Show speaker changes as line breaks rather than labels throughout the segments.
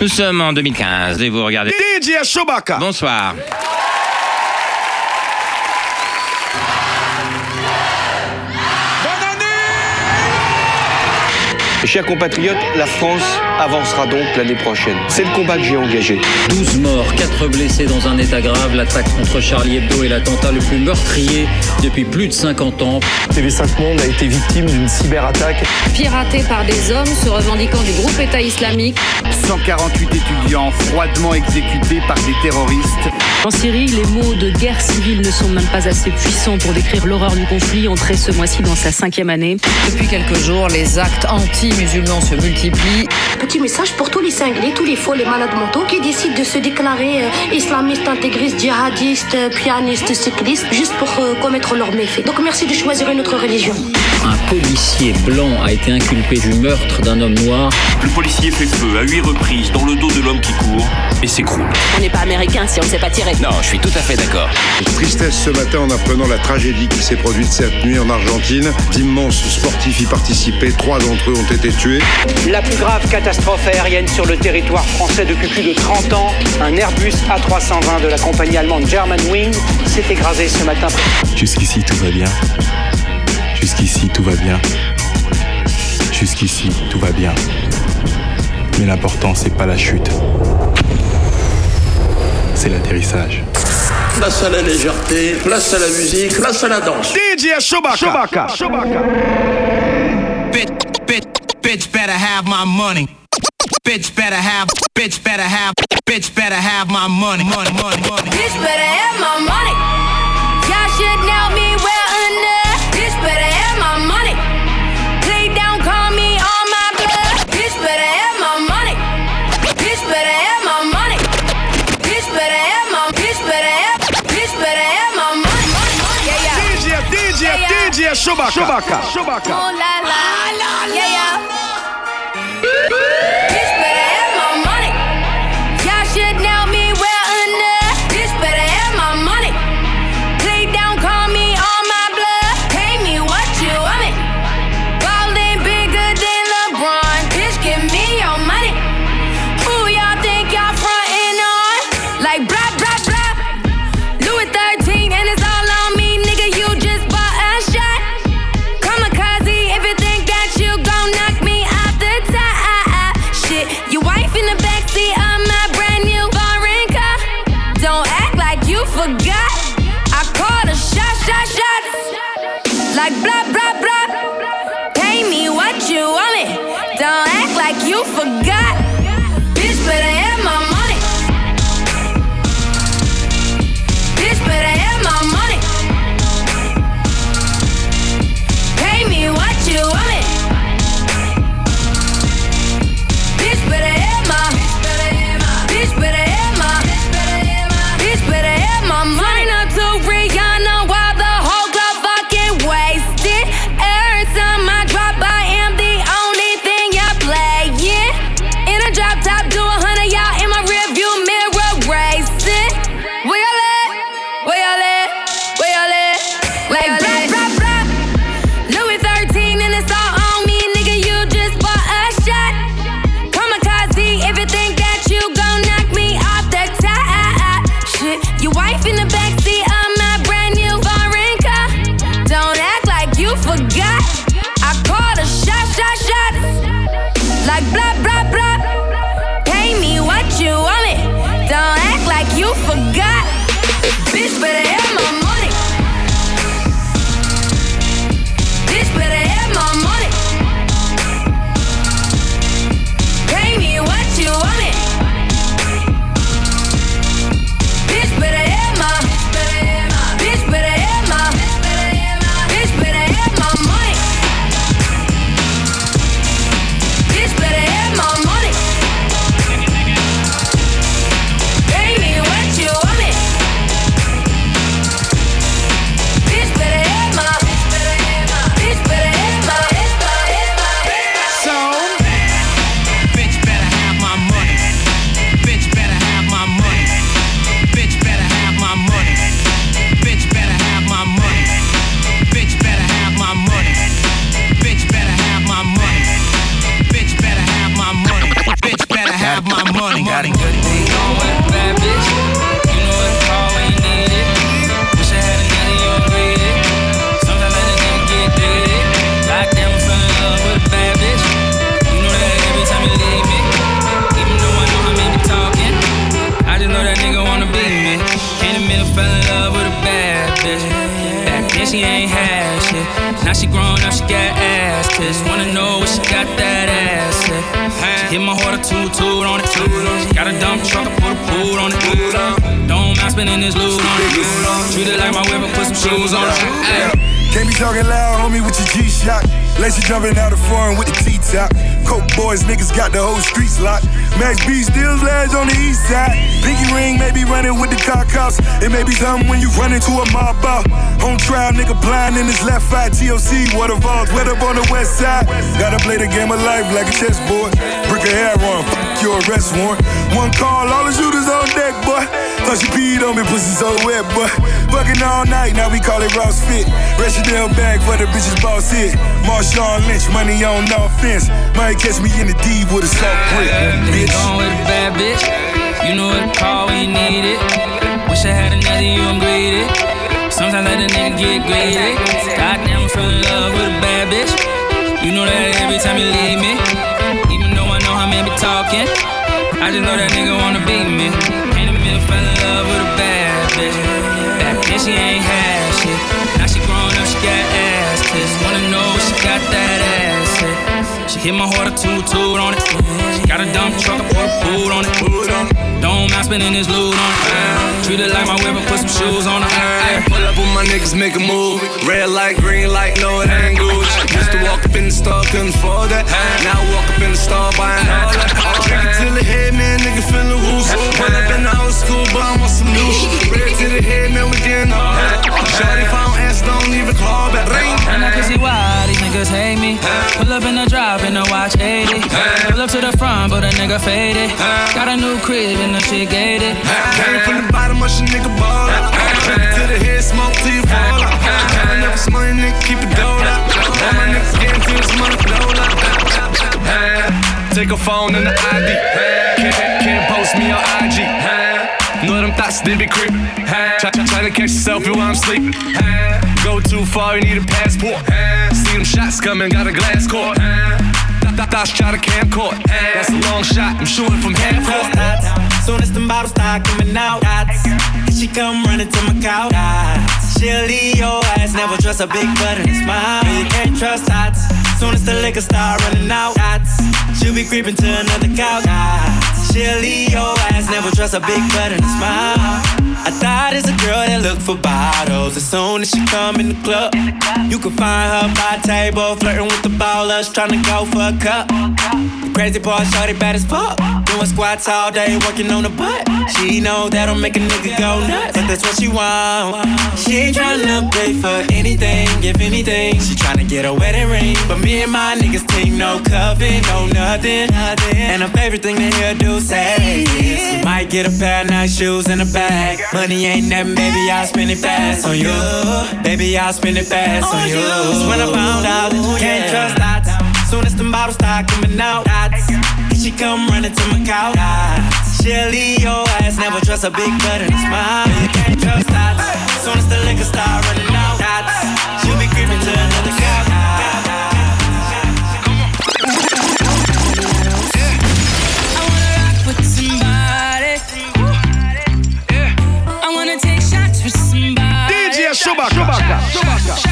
Nous sommes en 2015 et vous regardez.
DJ Chewbacca.
Bonsoir.
Chers compatriotes, la France avancera donc l'année prochaine. C'est le combat que j'ai engagé.
12 morts, 4 blessés dans un état grave. L'attaque contre Charlie Hebdo est l'attentat le plus meurtrier depuis plus de 50 ans.
TV5 Monde a été victime d'une cyberattaque.
piraté par des hommes se revendiquant du groupe État islamique.
148 étudiants froidement exécutés par des terroristes.
En Syrie, les mots de guerre civile ne sont même pas assez puissants pour décrire l'horreur du conflit entré ce mois-ci dans sa cinquième année.
Depuis quelques jours, les actes anti-musulmans se multiplient.
Petit message pour tous les cinglés, tous les faux, les malades mentaux qui décident de se déclarer euh, islamistes, intégristes, djihadistes, euh, pianistes, cyclistes, juste pour euh, commettre leurs méfaits. Donc merci de choisir une autre religion.
Un policier blanc a été inculpé du meurtre d'un homme noir.
Le policier fait feu à huit reprises dans le dos de l'homme qui court et s'écroule.
On n'est pas américain si on ne sait pas tirer.
Non, je suis tout à fait d'accord.
Tristesse ce matin en apprenant la tragédie qui s'est produite cette nuit en Argentine. D'immenses sportifs y participaient. Trois d'entre eux ont été tués.
La plus grave catastrophe aérienne sur le territoire français depuis plus de 30 ans, un Airbus A320 de la compagnie allemande Germanwings s'est écrasé ce matin.
Jusqu'ici tout va bien. Jusqu'ici tout va bien. Jusqu'ici tout va bien. Mais l'important c'est pas la chute. C'est l'atterrissage.
Place à la légèreté, place à la musique, place à la danse.
DJ Chewbacca.
Bitch, bitch better have my money. Bitch better have, bitch better have, bitch better have my money, money, money, money.
Bitch better have my money. Y'all should
DJ, DJ Chewbacca. Chewbacca.
Oh la la, yeah yeah.
This loot on it. Treat it like my I put some shoes on it.
Can't be talking loud, homie, with your G-Shock. Lacy jumping out of foreign with the T-top. Coke boys, niggas got the whole streets locked. Max B still lads on the east side. Pinky ring may be running with the car cops. It may be something when you run into a mob out. Home trial, nigga blind in his left eye. TOC, waterfalls, wet up on the west side. Gotta play the game of life like a chessboard. Brick a hair on, fuck your arrest warrant. One call, all the shooters on deck, boy. Thought she peed on me, pussy so wet, boy. Fucking all night, now we call it Ross Fit. Chanel bag for the bitches boss hit. Marshawn Lynch, money on no offense. Might catch me in the D with a soft grip, bitch.
With a bad bitch. You know what to call when you need it. Wish I had another you, I'm greedy. Sometimes let a nigga get greedy. Goddamn, I fell in love with a bad bitch. You know that every time you leave me. Even though I know how men be talking. I just know that nigga wanna beat me. Fell in love with a bad bitch. Back then she ain't had shit. Now she grown up, she got ass tits. Wanna know she got that ass at. She hit my heart a toot toot on it. She got a dump truck, I put a boot on it. Don't mind spending this loot on it. Treat it like my whip, put some shoes on it.
Pull up with my niggas, make a move. Red light, green light, no it ain't Gucci. Used to walk up in the store, couldn't afford that. Now I walk up in the store, buying all that. Drink it till the head, man, nigga feeling loose. Pull up in the old school, but I want some new shit. Red to the head, man, we getting all that. Shorty, if I don't answer, don't even call back. Ring.
And I can see why these niggas hate me. Pull up in the drop in the watch 80. Pull up to the front, but a nigga faded. Got a new crib and the shit gated.
Came from the bottom, much a nigga ball it to the head, smoke till you fall up money, nigga, keep it dough out. All my niggas getting to this money, dough out. Take a phone and the ID. Can't, can't post me on IG. Know them thoughts, they be creeping. Try, try, to catch yourself while I'm sleeping. Go too far, you need a passport. See them shots coming, got a glass court. Th- th- Thoughts try to camcord. That's a long shot, I'm shooting from half court.
Soon as the bottles start coming out. She come running to my couch. Leave your ass, never trust a big butt and a smile. You can't trust dots. Soon as the liquor start running out, dots. She'll be creeping to another couch. Dots. Your ass, never trust a big butt and a smile. I thought it's a girl that look for bottles. As soon as she come in the club, you can find her by table, flirting with the ballers, trying to go for a cup. The crazy part, shorty bad as fuck. Doing squats all day, working on the butt. She know that'll make a nigga go nuts, but that's what she want. She ain't tryna pay for anything, if anything. She tryna get a wedding ring, but me and my niggas team no coven, no nothing. And her favorite thing to hear do say you might get a pair of nice shoes and a bag. Money ain't nothing, baby, I'll spend it fast on you. Baby, I'll spend it fast on you. That's when I found out that you oh, can't trust dots. Soon as the bottles start coming out, dots. She come running to my couch. Dots. She'll leave your ass, never trust a big butt and a smile. You can't trust dots. Soon as the liquor start running out, dots. She'll be creeping to another
somebody.
DJ Chewbacca.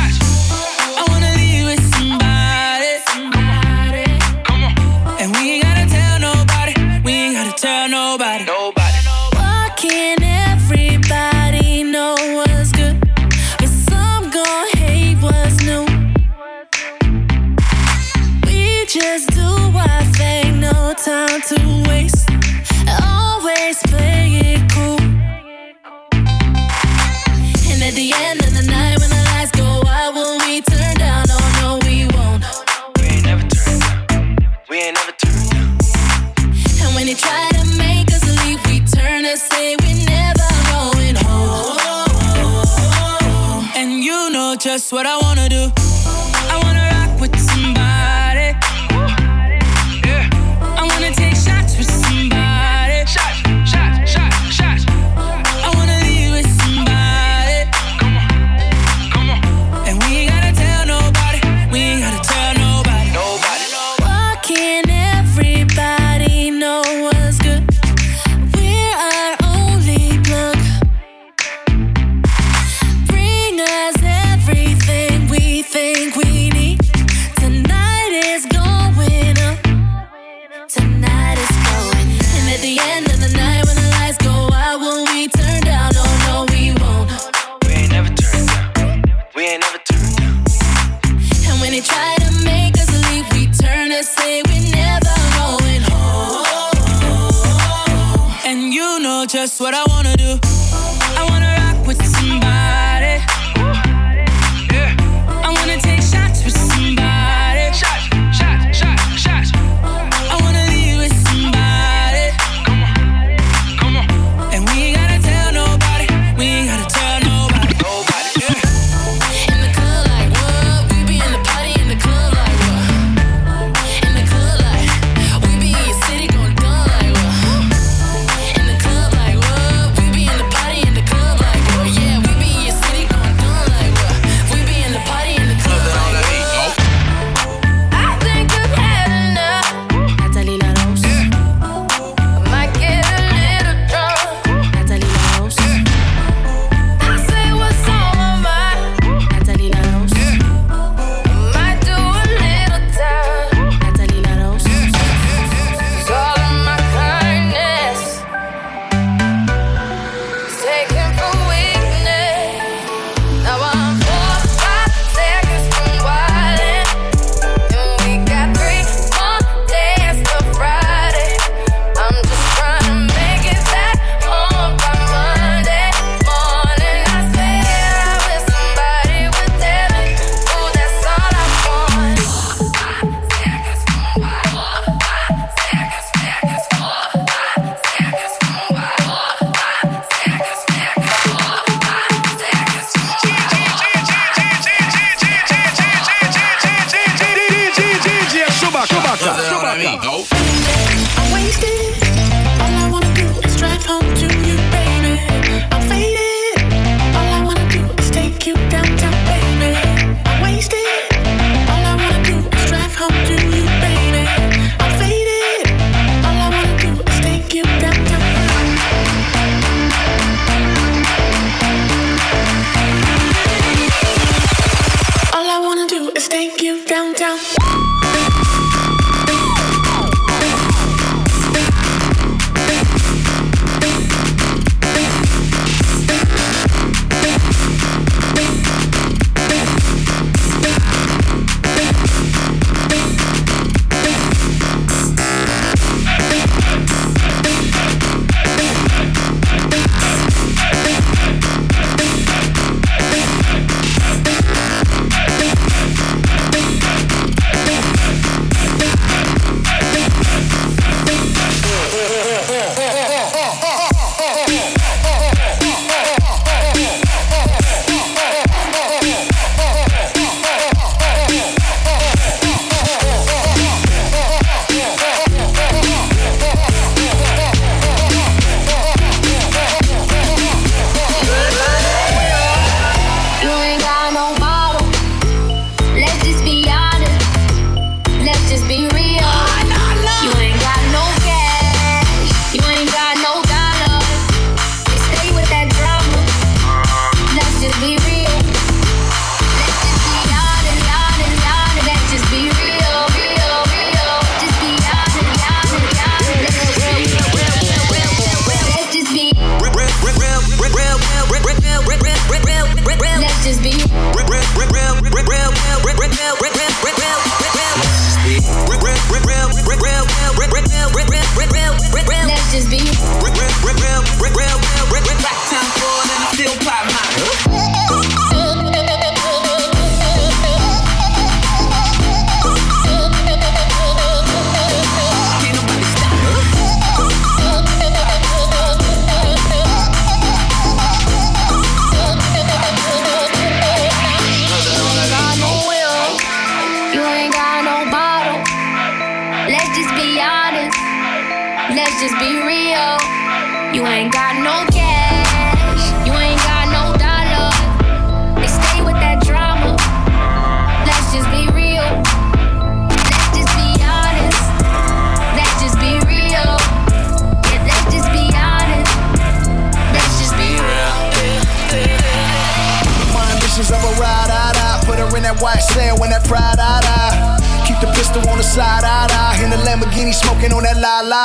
What I wanna do.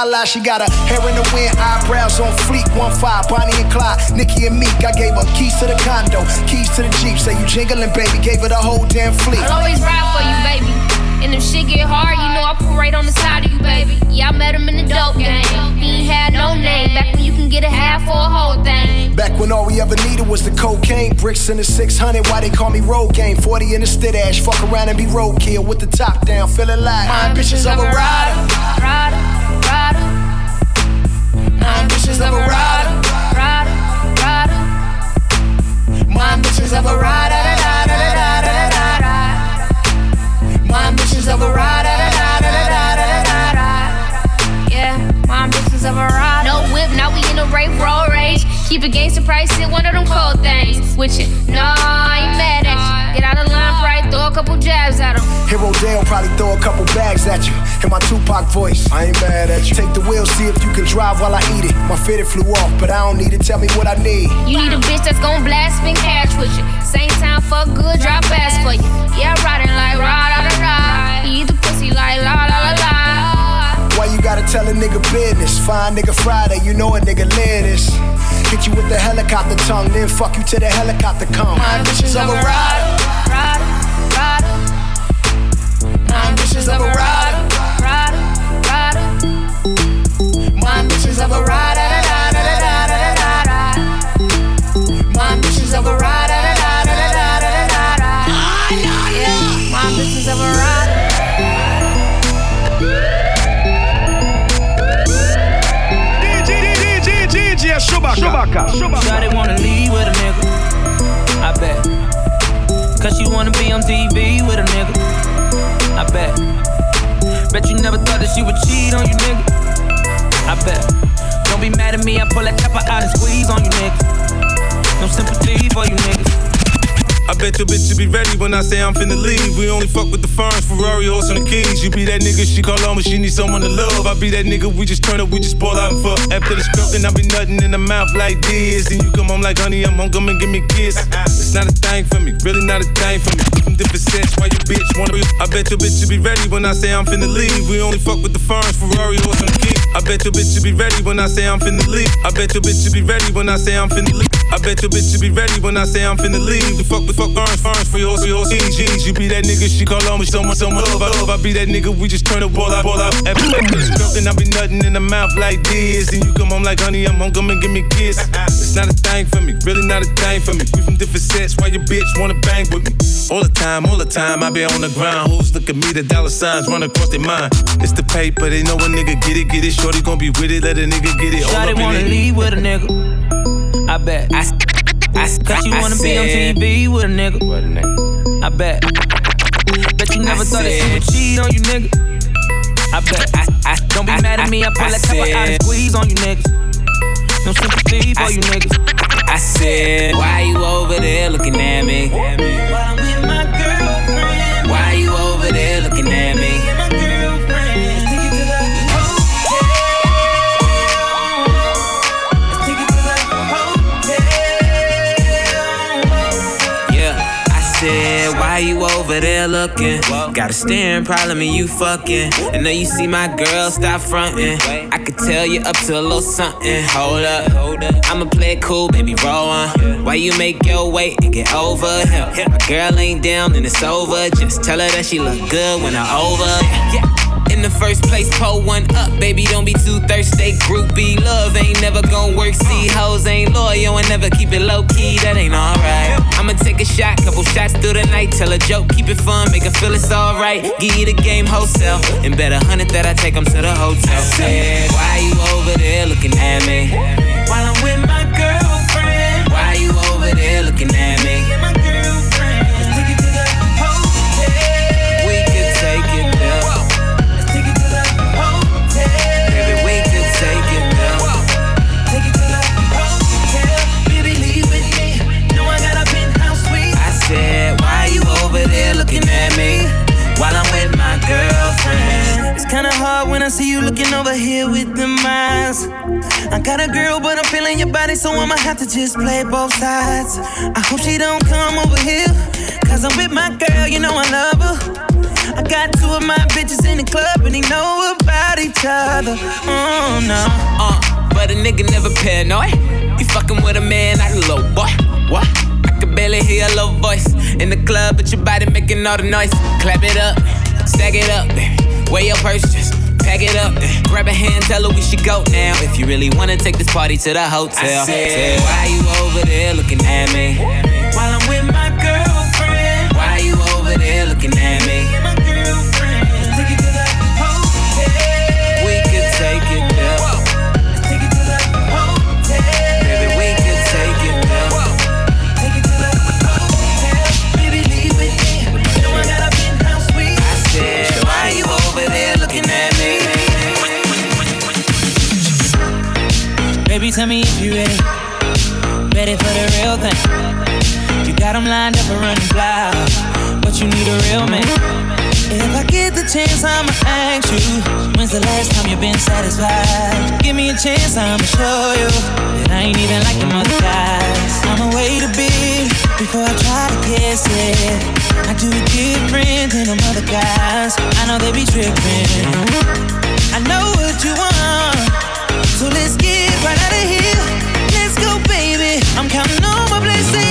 La.
She got her hair in the wind, eyebrows on fleek. One five, Bonnie and Clyde, Nicki and Meek. I gave her keys to the condo, keys to the Jeep. Say you jingling, baby. Gave her the whole damn fleet.
I'll always ride for you, baby. And if shit get hard, you know I right on the side of you, baby. Yeah, I met him in the dope game. He ain't had no name. Back when you can get a half or a whole thing.
Back when all we ever needed was the cocaine, bricks in the 600. Why they call me road game? 40 in the stid ash. Fuck around and be roadkill with the top down, feeling like my ambitions of a rider.
Rider, rider.
My ambitions of a rider.
Rider, rider.
My ambitions of a rider. My ambitions of a rider.
Yeah, my ambitions of a ride. No whip, now we in a rape road. Keep it gangster price, it one of them cold things. With you, no, I ain't mad at you. Get out of line, right? Throw a couple jabs at him.
Hero Dale probably throw a couple bags at you. In my Tupac voice, I ain't mad at you. Take the wheel, see if you can drive while I eat it. My fitted flew off, but I don't need it. Tell me what I need.
You need a bitch that's gon' blast, spin catch with you. Same time, fuck good, drop ass for you. Yeah, riding like rah da da da. He eat the pussy like la la la la.
Why you gotta tell a nigga business? Fine nigga Friday, you know a nigga live this. Hit you with the helicopter tongue, then fuck you till the helicopter come. My ambitions of a rider.
Rider, rider,
My ambitions of a rider.
rider, rider.
My ambitions of a rider.
Chewbacca.
Shawty wanna leave with a nigga. I bet. Cause she wanna be on TV with a nigga. I bet. Bet you never thought that she would cheat on you, nigga. I bet. Don't be mad at me, I pull that chopper out and squeeze on you, nigga. No sympathy for you niggas.
I bet your bitch you be ready when I say I'm finna leave. We only fuck with the ferns, Ferrari, horse, and the keys. You be that nigga she call on when she need someone to love. I be that nigga we just turn up, we just ball out and fuck. After the script, I be nutting in the mouth like this. Then you come home like honey, I'm home, come and give me a kiss. It's not a thing for me, really not a thing for me. From different sets, why you bitch wanna be? I bet your bitch you be ready when I say I'm finna leave. We only fuck with the ferns, Ferrari, horse, and the keys. I bet your bitch you be ready when I say I'm finna leave. I bet your bitch you be ready when I say I'm finna leave. I bet your bitch you be ready when I say I'm finna leave. Fuck fuck orange, ferns for yours, for yours, EGs. You be that nigga she call on me, someone, someone love. I love. I be that nigga we just turn the ball out, ball out. After the I be nothing in the mouth like this. Then you come home like honey, I'm home, come and give me a kiss. It's not a thing for me, really not a thing for me. We from different sets, why your bitch wanna bang with me? All the time, all the time, I be on the ground. Who's look at me, the dollar signs run across their mind. It's the paper, they know a nigga get it, get it. Shorty gon' be with it, let a nigga get it. All
Shawty
up
wanna leave with a nigga. I bet. I, I, Cause you wanna be on TV with a nigga. With a nigga. I bet. Bet you never
I
thought that she
said-
would cheat on you, nigga. I bet.
I,
Don't be
I-
mad at me, I pull
I
that chopper out and squeeze on you niggas. No sympathy for
I-
you niggas.
I said, why you over there looking at me? There looking? Got a staring problem and you fucking. And now you see my girl, stop fronting. I could tell you up to a little something. Hold up, hold up. I'ma play it cool, baby, roll on. Why you make your weight and get over here? My girl ain't down and it's over. Just tell her that she look good when I'm over. Yeah. In the first place, pull one up, baby. Don't be too thirsty. Groupie love ain't never gonna work. See, hoes ain't loyal and never keep it low key. That ain't alright. I'ma take a shot, couple shots through the night. Tell a joke, keep it fun, make her feel it's alright. Give you the game wholesale, and bet a hundred that I take 'em to the hotel. I said, Why you over there looking at me? Looking at me? While I'm with my girlfriend.
It's kinda hard when I see you looking over here with them eyes. I got a girl, but I'm feeling your body, so I'ma have to just play both sides. I hope she don't come over here, cause I'm with my girl, you know I love her.
I got two of my bitches in the club and they know about each other. Oh no.
Uh, but a nigga never paranoid. You fucking with a man, not a low boy. What? Can barely hear your low voice in the club, but your body making all the noise. Clap it up, stack it up, baby. Weigh your purse, just pack it up. Grab a hand, tell her we should go now. If you really wanna take this party to the hotel.
I said,
why you over there looking at me?
Tell me if you ready. Ready for the real thing. You got them lined up and running wild. But you need a real man. If I get the chance, I'ma ask you. When's the last time you've been satisfied? Give me a chance, I'ma show you that I ain't even like them other guys. I'ma wait a bit before I try to guess it. I do it different than them other guys. I know they be tripping. I know what you want. So let's get right out of here. Let's go, baby. I'm counting on my blessings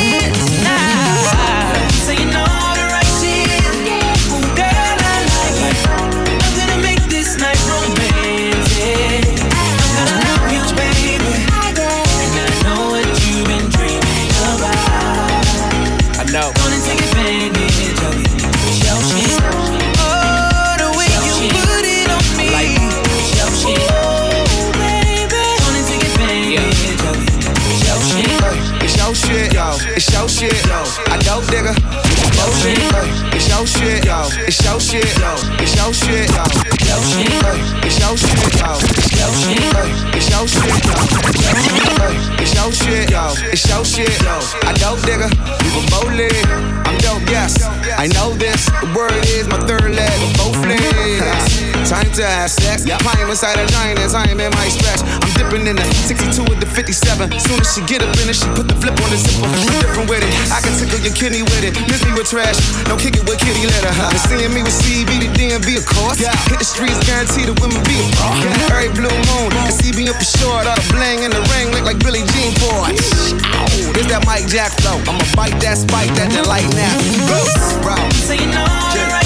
your shit. It's your shit. It's your shit. It's your shit. It's your shit, yo. It's your shit. It's your shit. I dope digger. Were both lit. I'm dope, yes. I know this. The word is my third leg both legs. Time to have sex. Climb inside a giant as I am in my stretch. I'm dipping in the 62 with the 57. Soon as she get up in it, she put the flip on the zipper. I'm different with it. I can tickle your kidney with it. Miss me with trash. Don't kick it with kitty litter. And seeing me with CB, the DMV, of course. Yeah. Hit the streets, guarantee the women be a boss. Every blue moon, and CB up for short. All the bling in the ring look like Billie Jean boy. Ow, this that Mike Jack flow. I'ma bite that spike, that delight now. Bro.
Saying all the right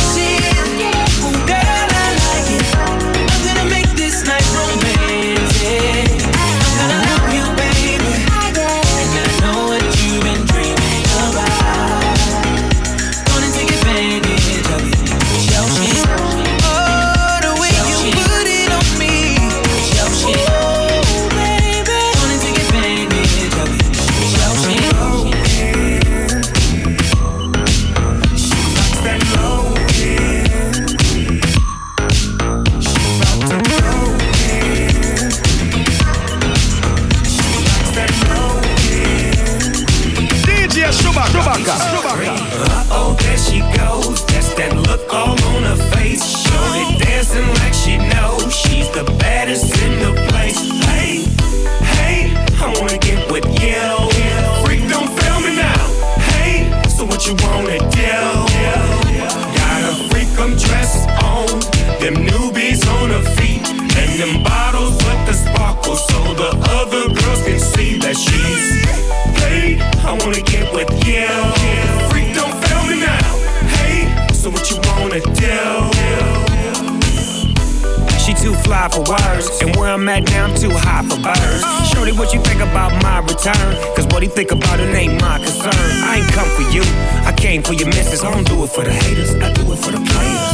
for words, and where I'm at now, I'm too high for birds. Shorty, what you think about my return? Cause what he think about it ain't my concern. I ain't come for you, I came for your missus. I don't do it for the haters, I do it for the players.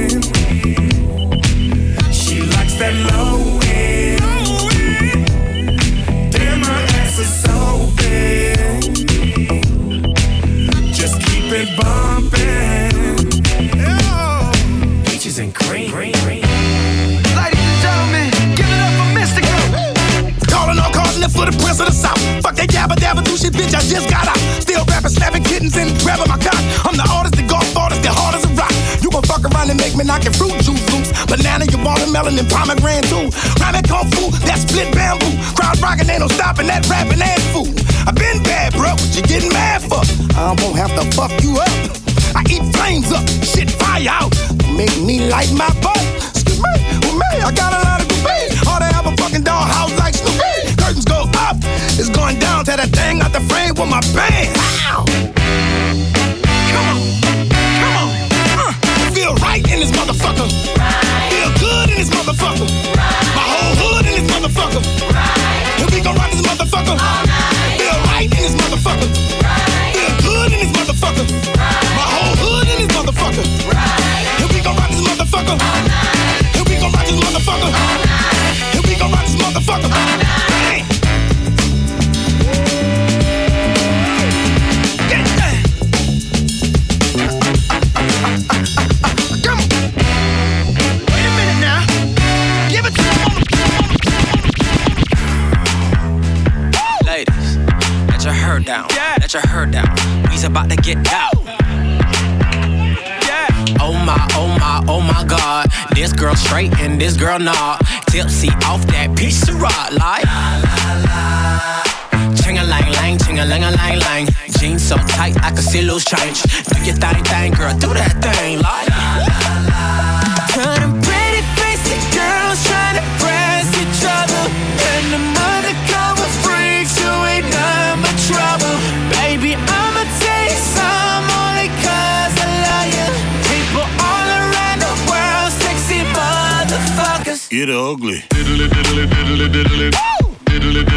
Watermelon, and pomegranate too. Rhyming kung fu, that split bamboo. Crowd rocking, ain't no stopping that rapping ass fool. I been bad, bro, what you getting mad for? I won't have to fuck you up. I eat flames up, shit fire out. Make me light my butt. Excuse me, with me, I got a lot of debate. All they have a fucking dollhouse like Snoopy. Curtains go up, it's going down to that thing out the frame with my bang. Ow.
Straight and this girl not. Tipsy off that of rock like. Ching a lang lang, ching a lang a lang lang. Jeans so tight I can see loose change. Do your thing, thing, girl, do that
Get ugly.
Yeah. Get ugly.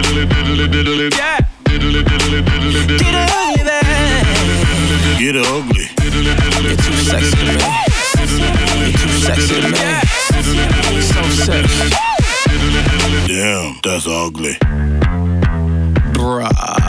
Get ugly.
Too sexy me. Too sexy me. So sexy.
Damn, that's ugly.
Bruh.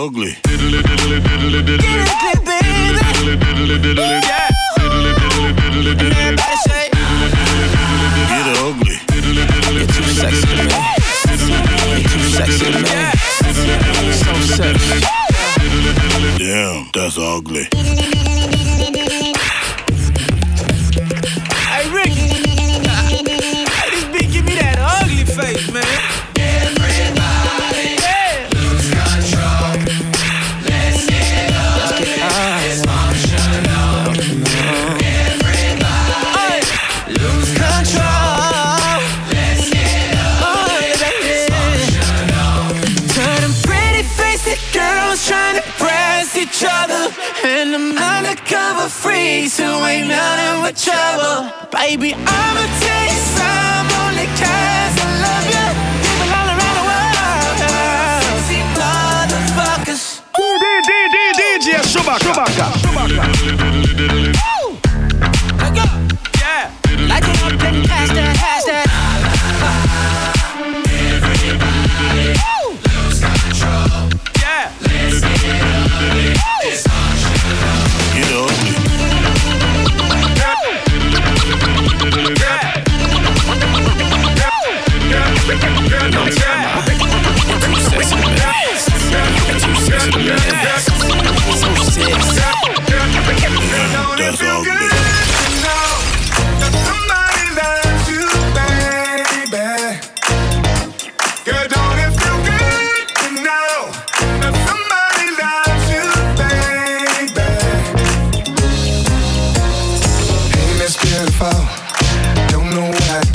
Ugly.
Get ugly, baby. Yeah. Trouble. Baby, I'ma tell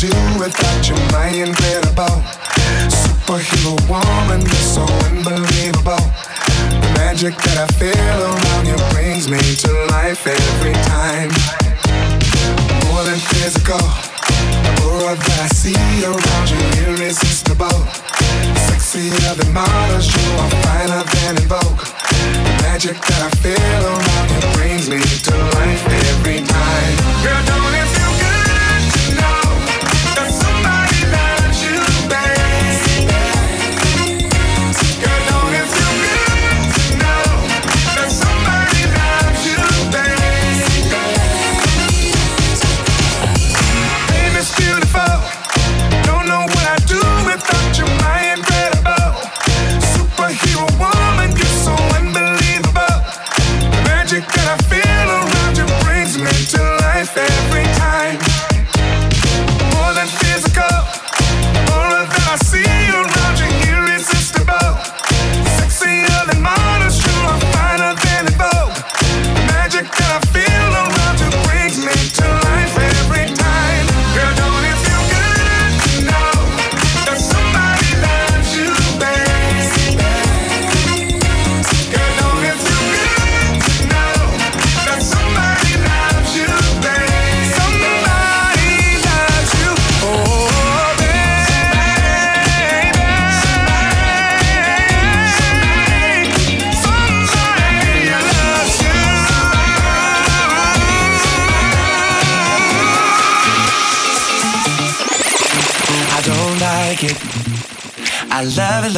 do without you, my incredible Superhero woman, you're so unbelievable. The magic that I feel around you brings me to life every time. More than physical The aura that I see around you, irresistible. Sexier than models, you are finer than in Vogue. The magic that I feel
around you brings me to life every time. Girl, don't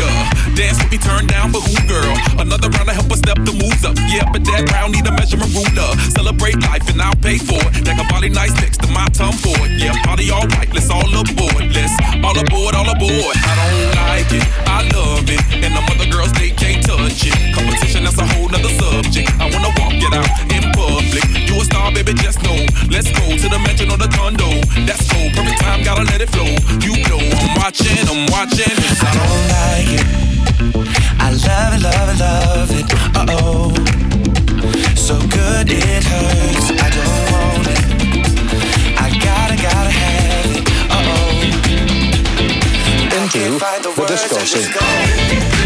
Ya. Dance with me, turn down for who, girl? Another round to help us step the moves up. Yeah, but that round need a measurement ruler. Celebrate life and I'll pay for it. That a body nice next to my tongue for it. Yeah, party all right. Let's all aboard. Let's all aboard, all aboard. I don't like it. I love it. And the other girls, they can't touch it. Competition, that's a whole nother subject. I wanna walk it out in public. You a star, baby, just know. Let's go to the mansion or the condo. That's cool. Perfect time, gotta let it flow. You I'm watching, I'm watching.
I don't like it. I love it, love it, love it. Uh oh. So good it hurts. I don't want it. I gotta, gotta have it. Uh oh.
Into the disco scene.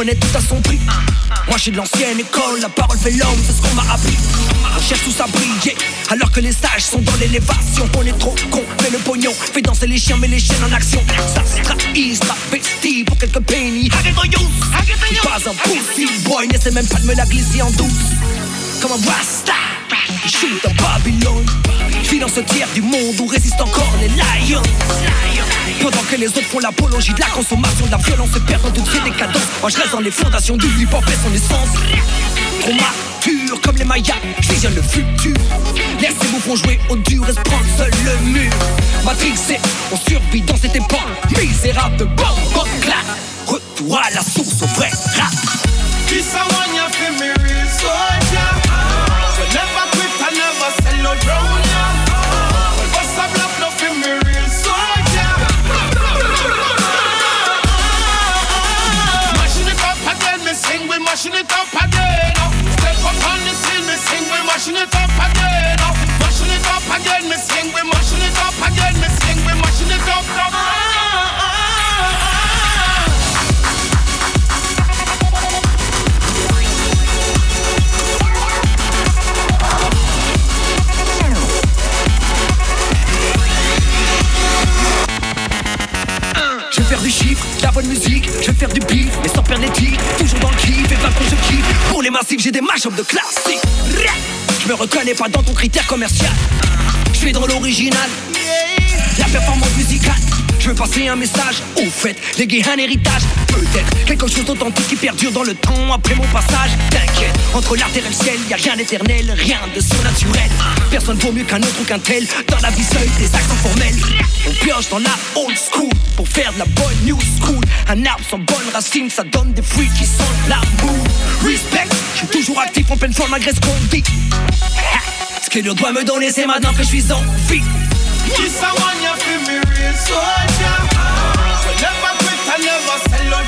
Monnaie tout à son prix. Moi je suis de l'ancienne école, la parole fait l'homme, c'est ce qu'on m'a appris. On cherche tous à briller, alors que les sages sont dans l'élévation. On est trop con, mais le pognon fait danser les chiens, mais les chiens en action. Ça se trahit, ça vestit pour quelques pennies. Pas un pussy boy, n'essaie même pas de me la glisser en douce. Comme un rasta, je suis dans Babylone. Vis dans ce tiers du monde où résistent encore les lions. Pendant que les autres font l'apologie de la consommation, de la violence et perdent toutes ces décadences. Moi je reste dans les fondations du hip-hop et son essence. Trop mature comme les Mayas, je le futur. Laisse ces bouffons jouer au dur et se prendre seul le mur. Matrixé, on survit dans cette époque misérable de bombe, clap. Retour à la source
mashing it up
faire du mais sans perdre les titres, toujours dans le kiff, et pas que je kiffe. Pour les massifs, j'ai des mashups de classique. Je me reconnais pas dans ton critère commercial. Je suis dans l'original, la performance musicale. Je veux passer un message au fait, léguer un héritage. Peut-être quelque chose d'authentique qui perdure dans le temps après mon passage. T'inquiète, entre l'art et le ciel, y a rien d'éternel, rien de surnaturel. Personne vaut mieux qu'un autre ou qu'un tel. Dans la vie seule, des accents formels. On pioche dans la old school pour faire de la bonne new school. Un arbre sans bonne racine, ça donne des fruits qui sentent l'amour. Respect, je suis toujours actif en pleine forme malgré ce qu'on dit. Ce que Dieu doit me donner, c'est maintenant que je suis en vie.
This a one you feel me real soldier. Never quit and never sell your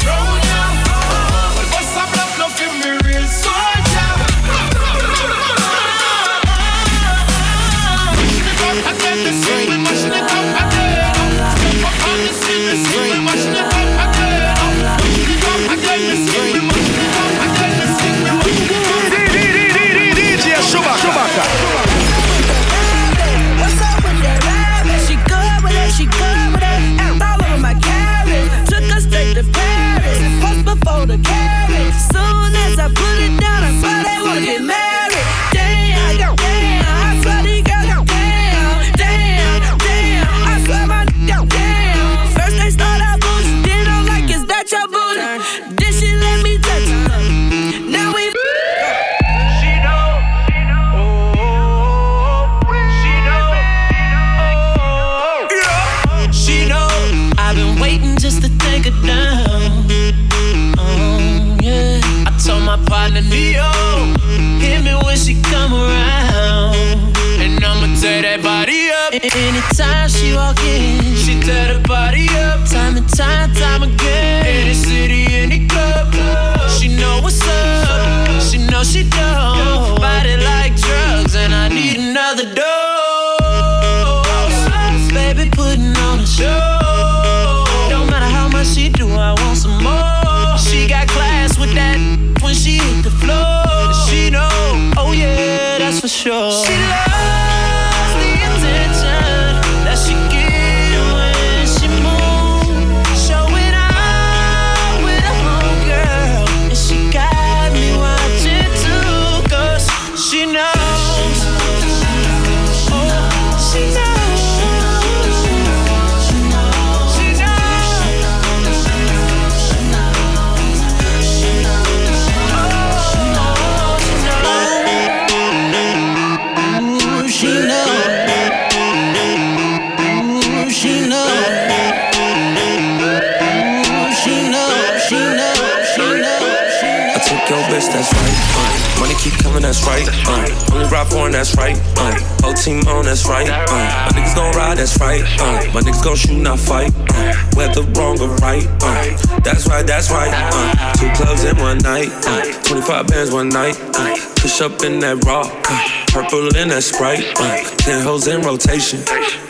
money that's right. Uh, only ride foreign, that's right. Uh, whole team on, that's right. Uh, my niggas gon' ride, that's right. Uh, my niggas gon' shoot, not fight. Uh, whether wrong or right. Uh, that's right, that's right. Uh, two clubs in one night. Uh, 25 bands one night. Uh, push up in that raw. Uh, purple in that sprite. Uh, ten hoes in rotation.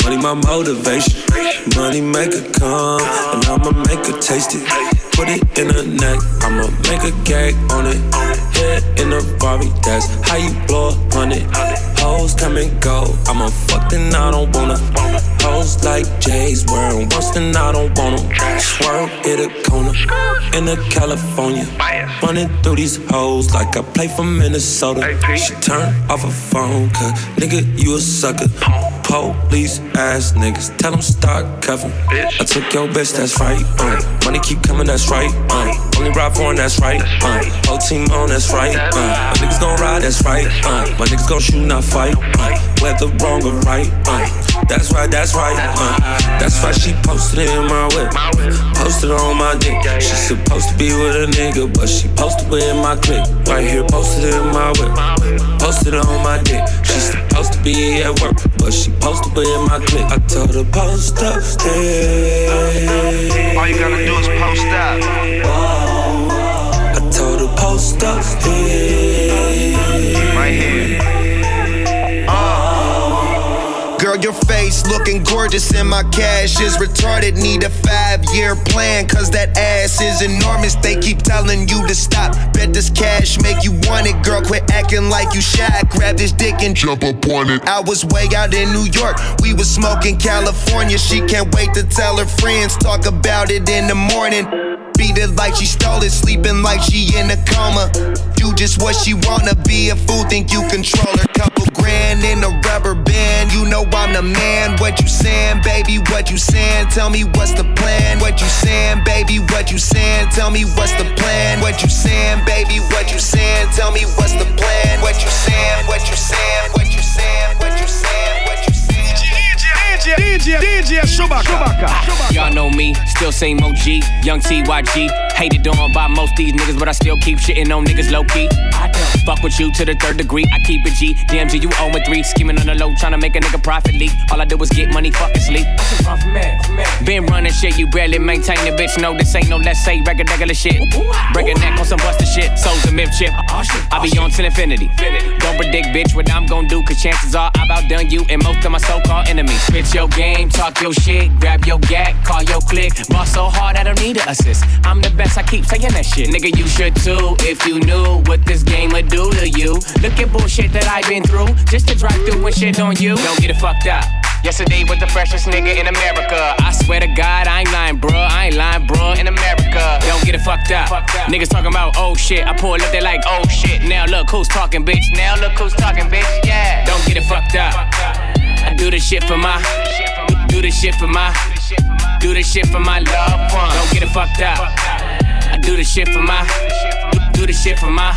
Money my motivation. Money make it come, and I'ma make her taste it. Put it in her neck, I'ma make a gag on it. Head in the Barbie, that's how you blow on it. Hoes come and go, I'm a fuck then I don't wanna. Hoes like J's wearing worse than I don't wanna. Swerve, hit a corner in the California. Running through these hoes like I play for Minnesota. She turn off her phone, cause nigga, you a sucker. Police ass niggas, tell them start cuffing. I took your bitch, that's right. Uh, money keep coming, that's right. Uh, only ride foreign, that's right. Uh, whole team on, that's right. Uh, my niggas gon' ride, that's right. Uh, my niggas gon' shoot, not fight. Uh, whether wrong or right. Uh, that's right, that's right. Uh, that's why she posted it in my whip. Posted on my dick. She supposed to be with a nigga, but she posted with my clique. Right here, posted in my whip. Posted on my dick. She supposed to be at work, but she posted with my clique. I told her post up, stay.
All you gotta do is post up.
I told her post.
Right here. Oh.
Girl, your face looking gorgeous and my cash is retarded. Need a five year plan, cause that ass is enormous. They keep telling you to stop. Bet this cash make you want it. Girl, quit acting like you shy. Grab this dick and jump up on it. I was way out in New York. We was smoking California. She can't wait to tell her friends. Talk about it in the morning. Beat it like she stole it, sleeping like she in a coma. Do just what she wanna be a fool, think you control her. Couple grand in a rubber band, you know I'm the man. What you saying, baby? What you saying? Tell me what's the plan? What you saying, baby? What you saying? Tell me what's the plan? What you saying, baby? What you saying? Tell me what's the plan? What you saying? What you saying?
DJ, DJ Chewbacca.
Y'all know me, still same OG, young TYG. Hated on by most these niggas, but I still keep shitting on niggas low key. I don't fuck with you to the third degree. I keep it G. DMG, you own with three. Scheming on the low, trying to make a nigga profit leak. All I do is get money, fucking sleep. Run from man, from man. Been running shit, you barely maintain the bitch. No, this ain't no let's say regular, regular shit. Ah, Break a neck on some busted shit. Souls a myth chip. Oh, I be oh, on till infinity. Don't predict, bitch, what I'm gon' do, cause chances are I've outdone you and most of my so called enemies. Spit your game, talk your shit, grab your gat, call your click. Boss so hard I don't need an assist. I'm the best, I keep saying that shit. Nigga, you should too if you knew what this game would do to you. Look at bullshit that I've been through just to drive through and shit on you. Don't get it fucked up. Yesterday was the freshest nigga in America. I swear to God, I ain't lying, bruh. I ain't lying, bruh. In America, don't get it fucked up. Niggas talking about oh shit. I pull up, they like oh shit. Now look who's talking, bitch. Now look who's talking, bitch. Yeah, don't get it fucked up. I do this shit for my, do this shit for my, do this shit for my loved one. Don't get it fucked up. I do this shit for my, do this shit for my,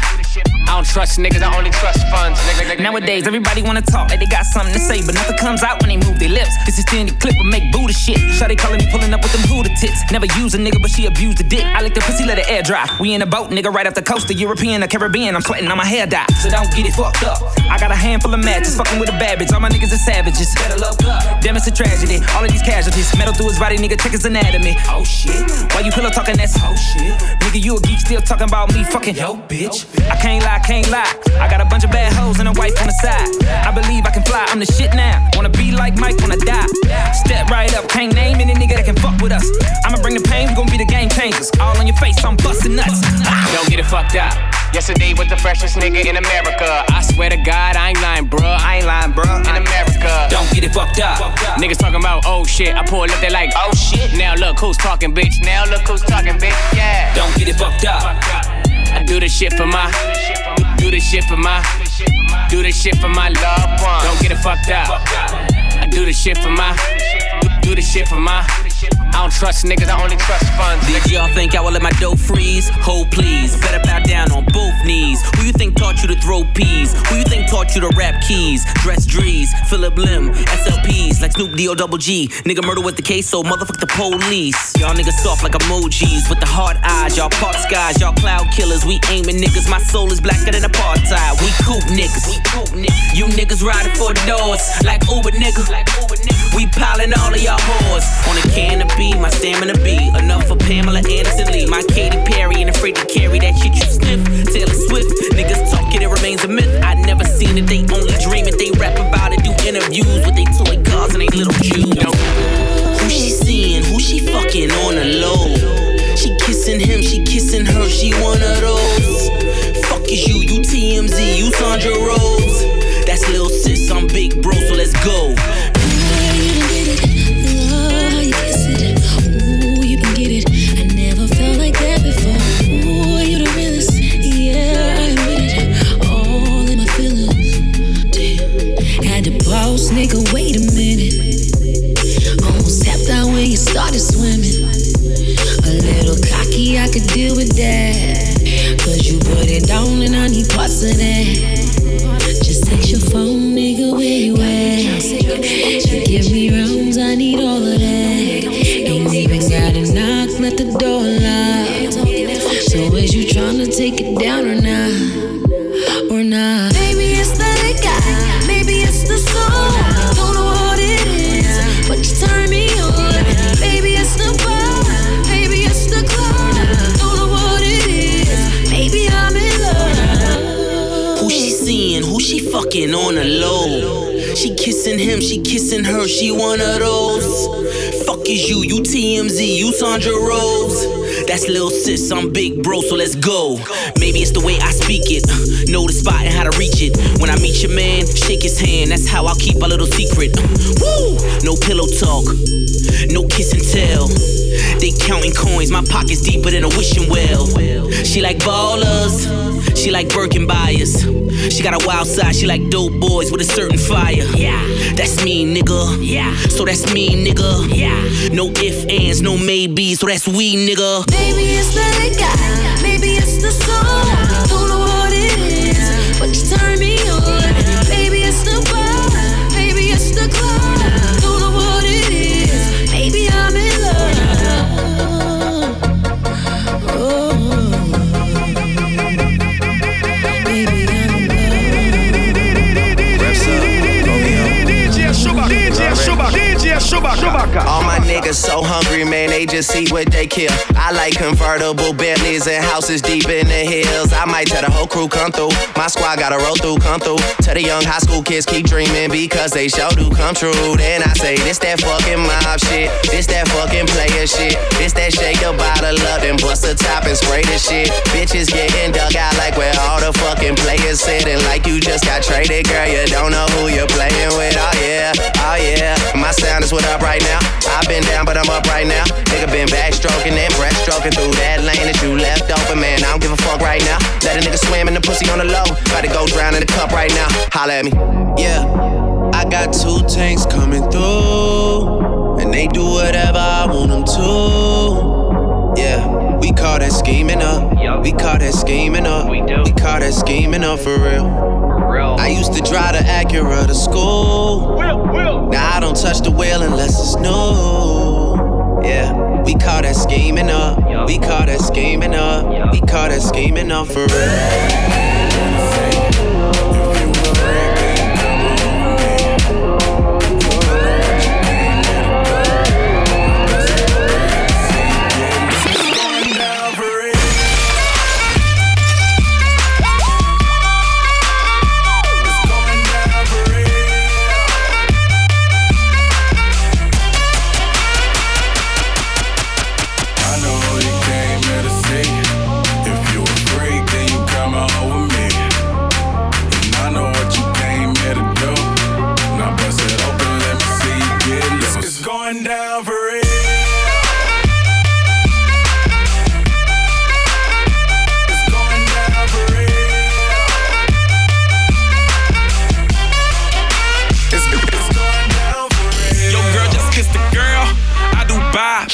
I don't trust niggas, I only trust funds. Nigga, nigga,
Nowadays, everybody wanna talk like they got something to say, but nothing comes out when they move their lips. This is the clip will make Buddha shit. Shawty calling me pulling up with them Buddha tits. Never use a nigga, but she abused the dick. I like the pussy, let it air dry. We in a boat, nigga, right off the coast, the European, the Caribbean. I'm sweating on my hair dye, so don't get it fucked up. I got a handful of matches, fucking with a bad bitch. All my niggas are savages. Better look up. Damn, it's a tragedy. All of these casualties, metal through his body, nigga, check his anatomy. Oh shit. Why you pillow talking that's oh shit? Nigga, you a geek still talking about me fucking yo bitch. I can't lie, can't lie. I got a bunch of bad hoes and a wife on the side. I believe I can fly, I'm the shit now. Wanna be like Mike when I die. Step right up, can't name any nigga that can fuck with us. I'ma bring the pain, we gon' be the game changers. All on your face, I'm busting nuts.
Don't get it fucked up. Yesterday was the freshest nigga in America. I swear to God, I ain't lying, bruh. I ain't lying, bruh. In America.
Don't get it fucked up.
Niggas talking about, oh shit. I pull up, they like, oh shit. Now look who's talking, bitch. Now look who's talking, bitch. Yeah.
Don't get it fucked up.
I do this shit for my, do this shit for my, do this shit for my loved one. Don't get it fucked up. I do this shit for my, do this shit for my. I don't trust niggas, I only trust funds.
Did y'all think I would let my dough freeze? Hold please, better bow down on both knees. Who you think taught you to throw peas? Who you think taught you to rap keys? Dress Drees, Phillip Lim, SLPs, like Snoop D O double G. Nigga murder was the case, so motherfuck the police. Y'all niggas soft like emojis with the hard eyes. Y'all park skies, y'all cloud killers. We aiming niggas, my soul is blacker than apartheid. We coop niggas. We cookin'. You niggas riding for the doors like Uber nigga. We piling all of y'all whores on a canopy. My stamina be enough for Pamela Anderson Lee. My Katy Perry ain't afraid to carry that shit you sniff. Taylor Swift, niggas talk it, remains a myth. I never seen it, they only dream it. They rap about it, do interviews with they toy cars and they little Jews. Who she seeing? Who she fucking on the low? She kissing him, she kissing her, she one of those. Fuck is you, you TMZ, you Sandra Rose. That's little Sis, I'm Big Bro, so let's go.
The door lock. So is you tryna take it down or not? Or not? Maybe it's the liquor, maybe it's the soul. Don't know what it is, but you turn me on. Maybe it's the bar, maybe it's the club. Don't know what it is, maybe I'm in love.
Who she seeing? Who she fucking on the low? She kissing him, she kissing her, she one of those. Fuck is you, you TMZ, you Sandra Rose. That's little Sis, I'm Big Bro, so let's go. Maybe it's the way I speak it, know the spot and how to reach it. When I meet your man, shake his hand, that's how I'll keep a little secret. Woo! No pillow talk, no kiss and tell. They counting coins, my pocket's deeper than a wishing well. She like ballers, she like Birkin buyers. She got a wild side, she like dope boys with a certain fire. Yeah, that's me, nigga. Yeah, so that's me, nigga. Yeah, no ifs, ands, no maybes, so that's we, nigga.
Maybe it's the liquor, maybe it's the soul. Don't know
eat what they kill. I like convertible Bentleys and houses deep in the hills. I might tell the whole crew come through. My squad gotta roll through, come through. Tell the young high school kids keep dreaming because they sure do come true. Then I say, this that fucking mob shit. This that fucking player shit. This that shake the bottle up and bust the top and spray the shit. Bitches getting dug out like where all the fucking players sitting like you just got traded, girl. You don't know who you're playing with. Oh yeah, oh yeah. My sound is what up right now. I've been down, but I'm up right now. Nigga been backstroking and Stroking through that lane that you left open, man. I don't give a fuck right now. Let a nigga swim in the pussy on the low. Got to go drown in the cup right now. Holla at me.
Yeah, I got two tanks coming through, and they do whatever I want them to. Yeah, we
call that scheming up. We call that scheming up. We do. We call that scheming up for real. I used to drive the Acura to school. Now I don't touch the wheel unless it's new. Yeah. We call that scheming up. We call that scheming up. We call that scheming up for real.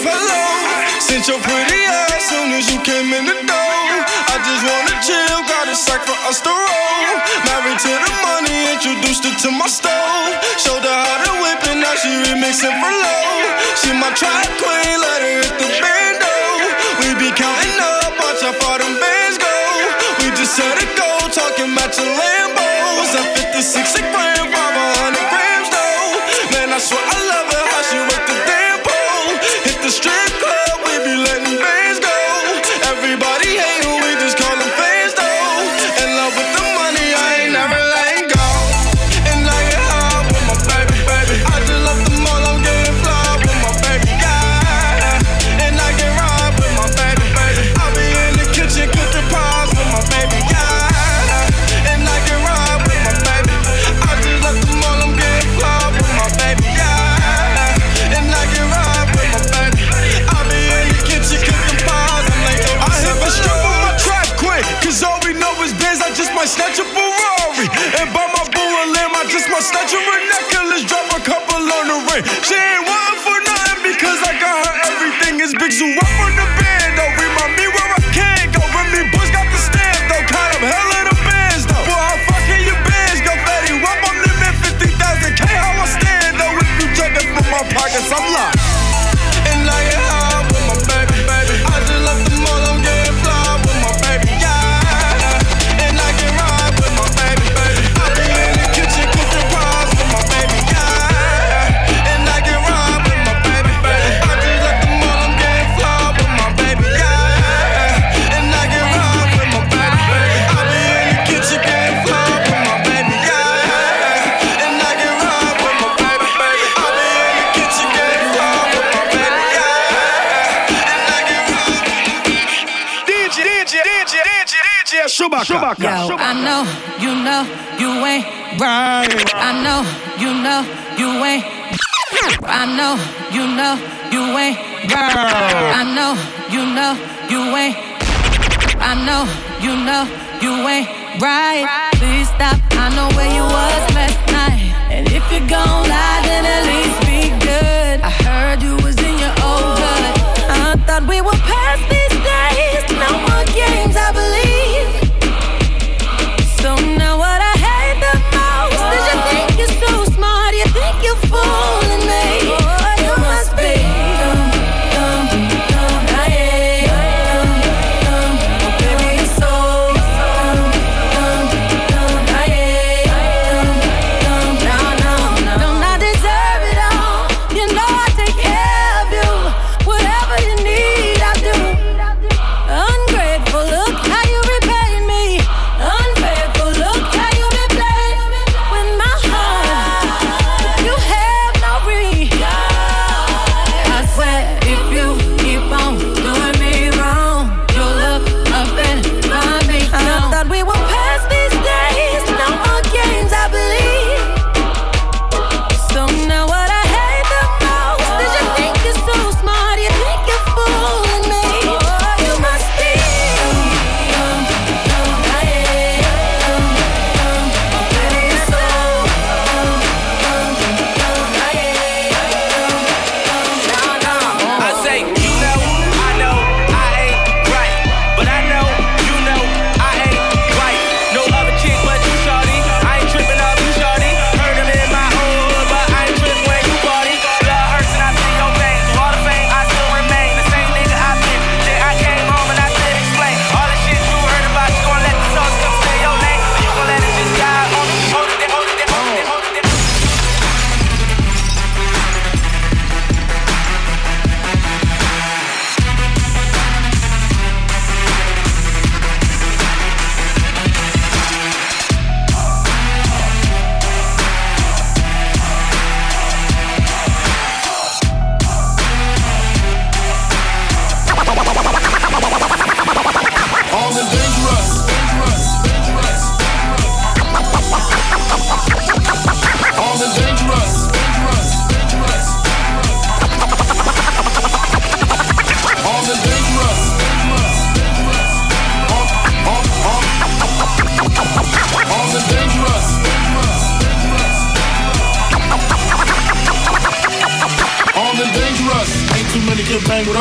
Since alone. Sent your pretty ass soon as you came in the door. I just wanna chill, got a sack for us to roll. Married to the money, introduced her to my stove. Showed her how to whip and now she remixing for low. She my track queen, let her hit the bando. We be counting up, watch how far them bands go. We just set it go, talking about your Lambos. I 56 and
Chewbacca.
Yo, I know, you know, you ain't right. I know, you know, you ain't. I know, you know, you ain't right. I know, you know, you ain't. I know, you know, you ain't right. Please stop. I know where you was last night, and if you're gon' lie, then at least be good. I heard you was in your old hood. I thought we were past
this.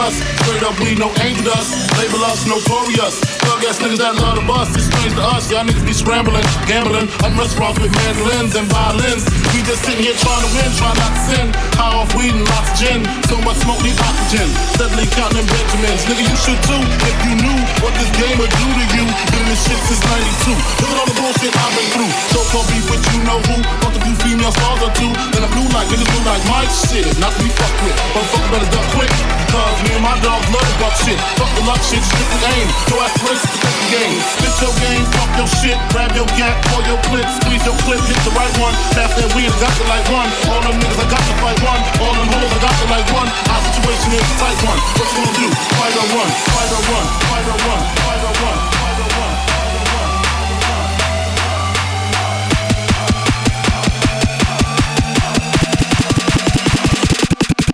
house no angel dust. Label us notorious. Thug ass niggas that love the bus. It's strange to us. Y'all niggas be scrambling, gambling. I'm restaurants with mandolins and violins. We just sitting here trying to win, trying not to sin. High off weed and lots of gin. So much smoke, need oxygen. Steadily counting Benjamins. Nigga, you should too. If you knew what this game would do to you. Been this shit since 92. Look at all the bullshit I've been through. So called beef with you know who. Fuck a few female stars or two. Then I'm blue like niggas blue like Mike. Shit, not to be fucked with. But fuck better duck quick. Cause me and my dogs love the buck shit. Fuck the luck shit, stick the aim. No aspirations, protect the game. Spit your game, fuck your shit. Grab your gap, pull your clip, squeeze your clip, hit the right one. Pass that weed, got the like one. All them niggas, I got to fight one. All them hoes, I got to like one. Our situation is tight one. What you gonna do? Fight or run, fight or run, fight or run, fight or run. Fight or run.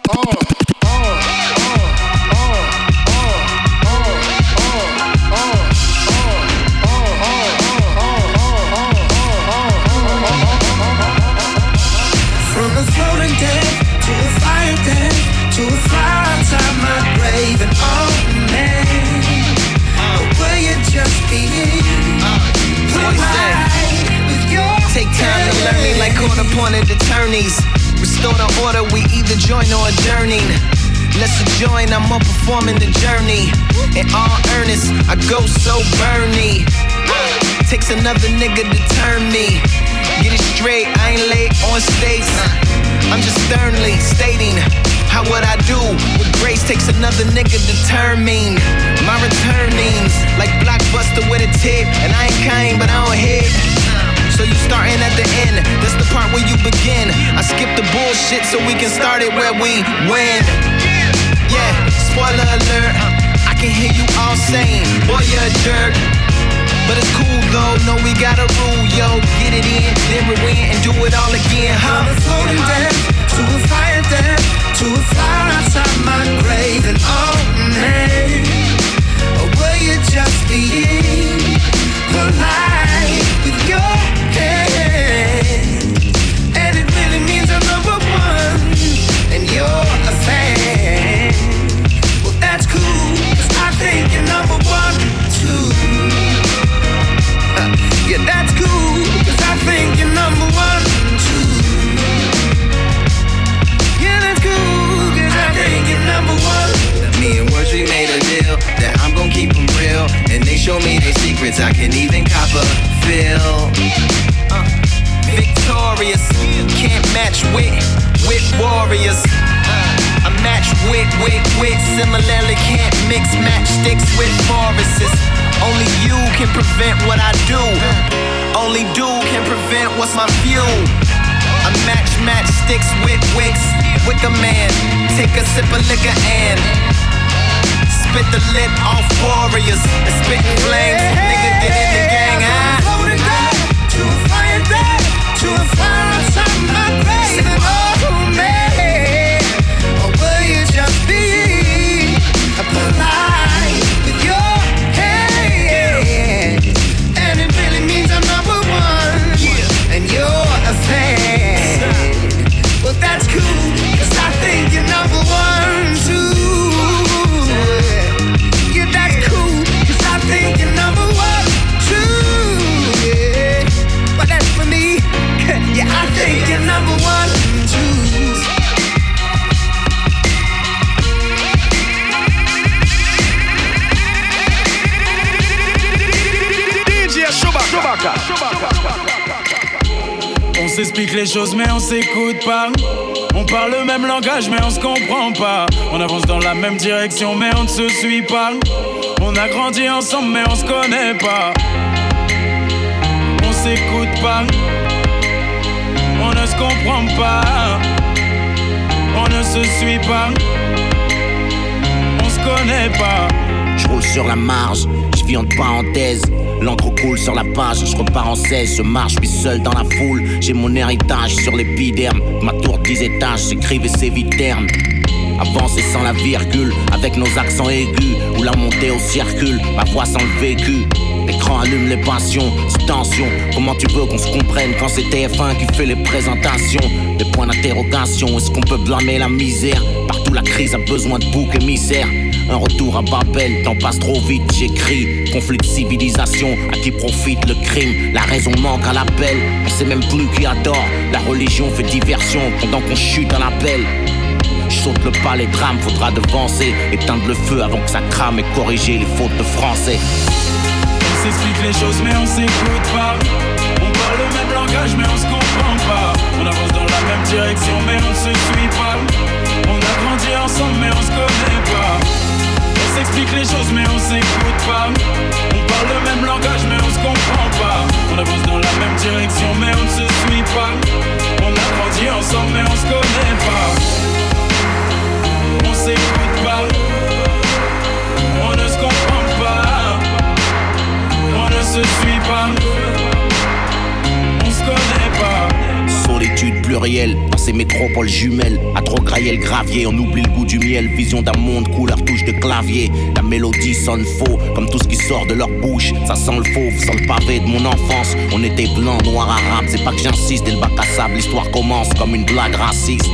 From
attorneys. Restore the order, we either join or adjourning. Let's join, I'm on performing the journey. In all earnest, I go so burny. Takes another nigga to turn me. Get it straight, I ain't late on stage. I'm just sternly stating how what I do with grace takes another nigga to turn mean. My returnings like blockbuster with a tip, and I ain't kind, but I don't hit. So you starting at the end, that's the part where you begin. I skip the bullshit so we can start it where we win. Yeah, spoiler alert, I can hear you all saying, boy, you're a jerk. But it's cool though, no, we got a rule, yo. Get it in, then we win and do it all again, huh?
A floating death
fuel. I match matchsticks with wicks. Wicker man, take a sip of liquor and spit the lid off warriors and spit flames. Nigga, get in the gang, huh?
Floating death to a fire death to a fire outside my grave and oh man,
On s'explique les choses mais on s'écoute pas. On parle le même langage mais on se comprend pas. On avance dans la même direction mais on ne se suit pas. On a grandi ensemble mais on se connaît pas. On s'écoute pas. On ne se comprend pas. On ne se suit pas. On se connaît pas.
Je roule sur la marge, je vis entre parenthèses. L'encre coule sur la page, je repars en 16. Je marche, je suis seul dans la foule. J'ai mon héritage sur l'épiderme. Ma tour 10 étages, j'écrivais ses viternes. Avancer sans la virgule, avec nos accents aigus. Ou la montée au circule, ma voix sans le vécu. L'écran allume les passions, sous tension. Comment tu veux qu'on se comprenne quand c'est TF1 qui fait les présentations? Des points d'interrogation, est-ce qu'on peut blâmer la misère? Partout la crise a besoin de bouc émissaires. Un retour à Babel, temps passe trop vite, j'écris. Conflit de civilisation, à qui profite le crime La raison manque à l'appel, on sait même plus qui adore. La religion fait diversion pendant qu'on chute à l'appel. Je saute le pas, les drames, faudra devancer. Éteindre le feu avant que ça crame et corriger les fautes de français.
On s'explique les choses, mais on s'écoute pas. On parle le même langage, mais on se comprend pas. On avance dans la même direction, mais on ne se suit pas. On a grandi ensemble, mais on se connaît pas. On s'explique les choses, mais on s'écoute pas. On parle le même langage, mais on se comprend pas. On avance dans la même direction, mais on ne se suit pas. On a grandi ensemble, mais on se pas. On s'écoute pas. On ne se comprend pas. On ne se suit pas. On se pas.
Solitude plurielle dans ces métropoles jumelles. À trop grailler le gravier, on oublie le goût du miel. Vision d'un monde couleur touche de clavier. La mélodie sonne faux, comme tout ce qui sort de leur bouche. Ça sent le fauve, sent le pavé de mon enfance. On était blanc, noir, arabe. C'est pas que j'insiste, dès le bac à sable, l'histoire commence comme une blague raciste.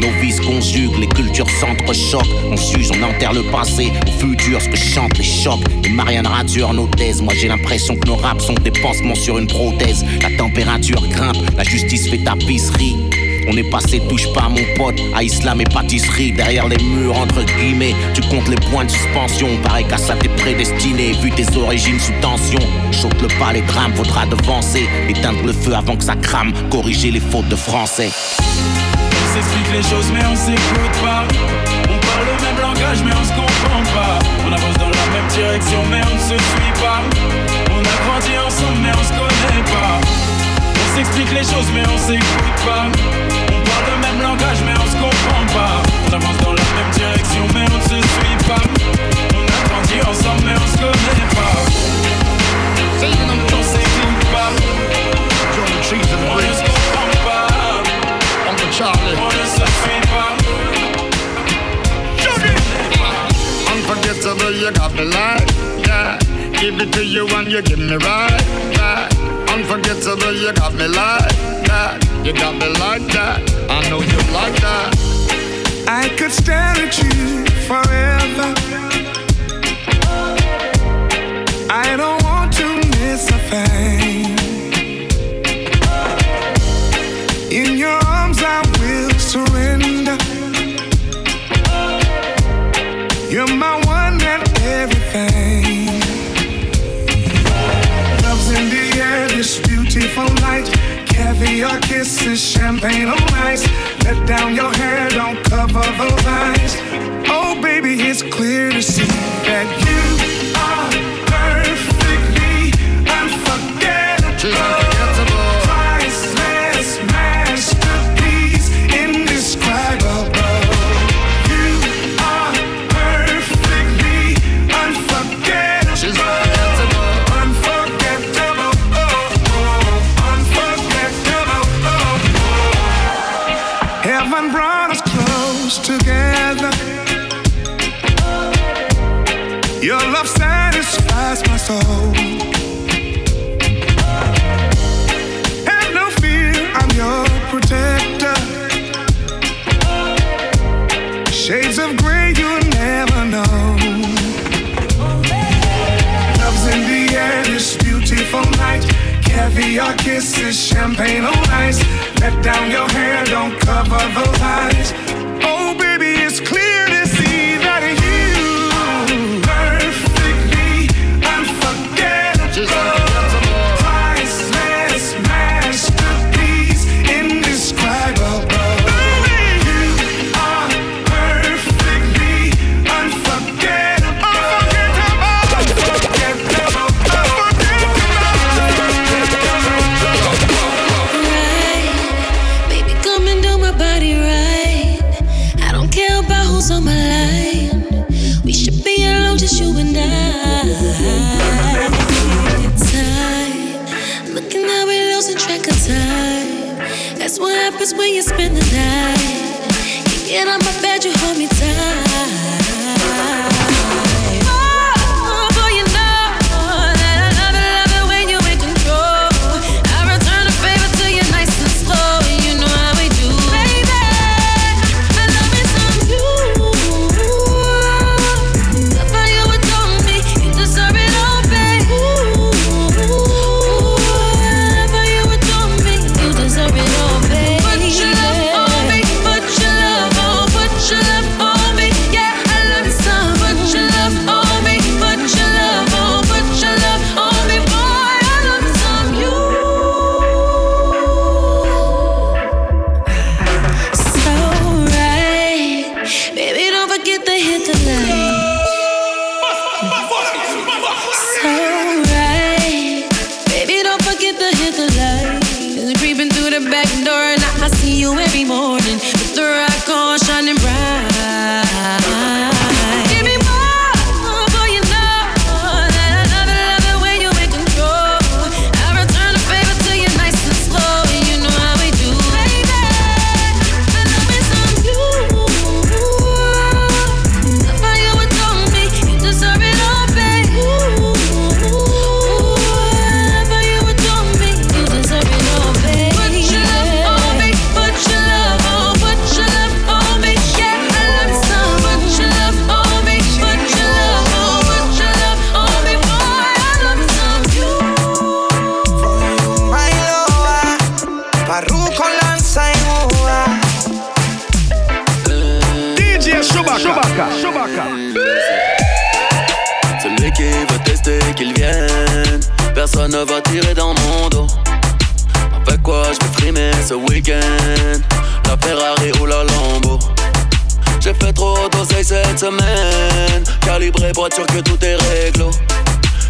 Nos vies conjuguent, les cultures s'entrechoquent. On s'use, on enterre le passé, au futur, ce que chantent les chocs. Les Marianne radure nos thèses. Moi j'ai l'impression que nos raps sont des pansements sur une prothèse. La température grimpe, la justice fait tapisserie. On est passé, touche pas mon pote, à islam et pâtisserie. Derrière les murs, entre guillemets, tu comptes les points de suspension. Pareil qu'à ça t'es prédestiné, vu tes origines sous tension. Saute le pas, les drames, faudra devancer. Éteindre le feu avant que ça crame, corriger les fautes de français.
On s'explique les choses mais on s'écoute pas. On parle le même langage mais on se comprend pas. On avance dans la même direction mais on ne se suit pas. On a grandi ensemble mais on se connaît pas. On s'explique les choses mais on s'écoute pas. On parle le même langage mais on se comprend pas. On avance dans la même direction mais on ne se suit pas. On a grandi ensemble mais on se connaît pas
Unforgettable, you got me like that. Give it to you and you give me right back. Unforgettable, you got me like that. You got me like that. I know you like that.
I could stare at you forever. I don't want to miss a thing. Beautiful night. Caviar kisses, champagne on ice. Let down your hair, don't cover those eyes. Oh, baby, it's clear to see that Caviar kisses, champagne on ice. Let down your hair, don't cover those eyes.
Spend the night. You get on my bed, you hold me tight.
Calibré pour sûr que tout est réglo.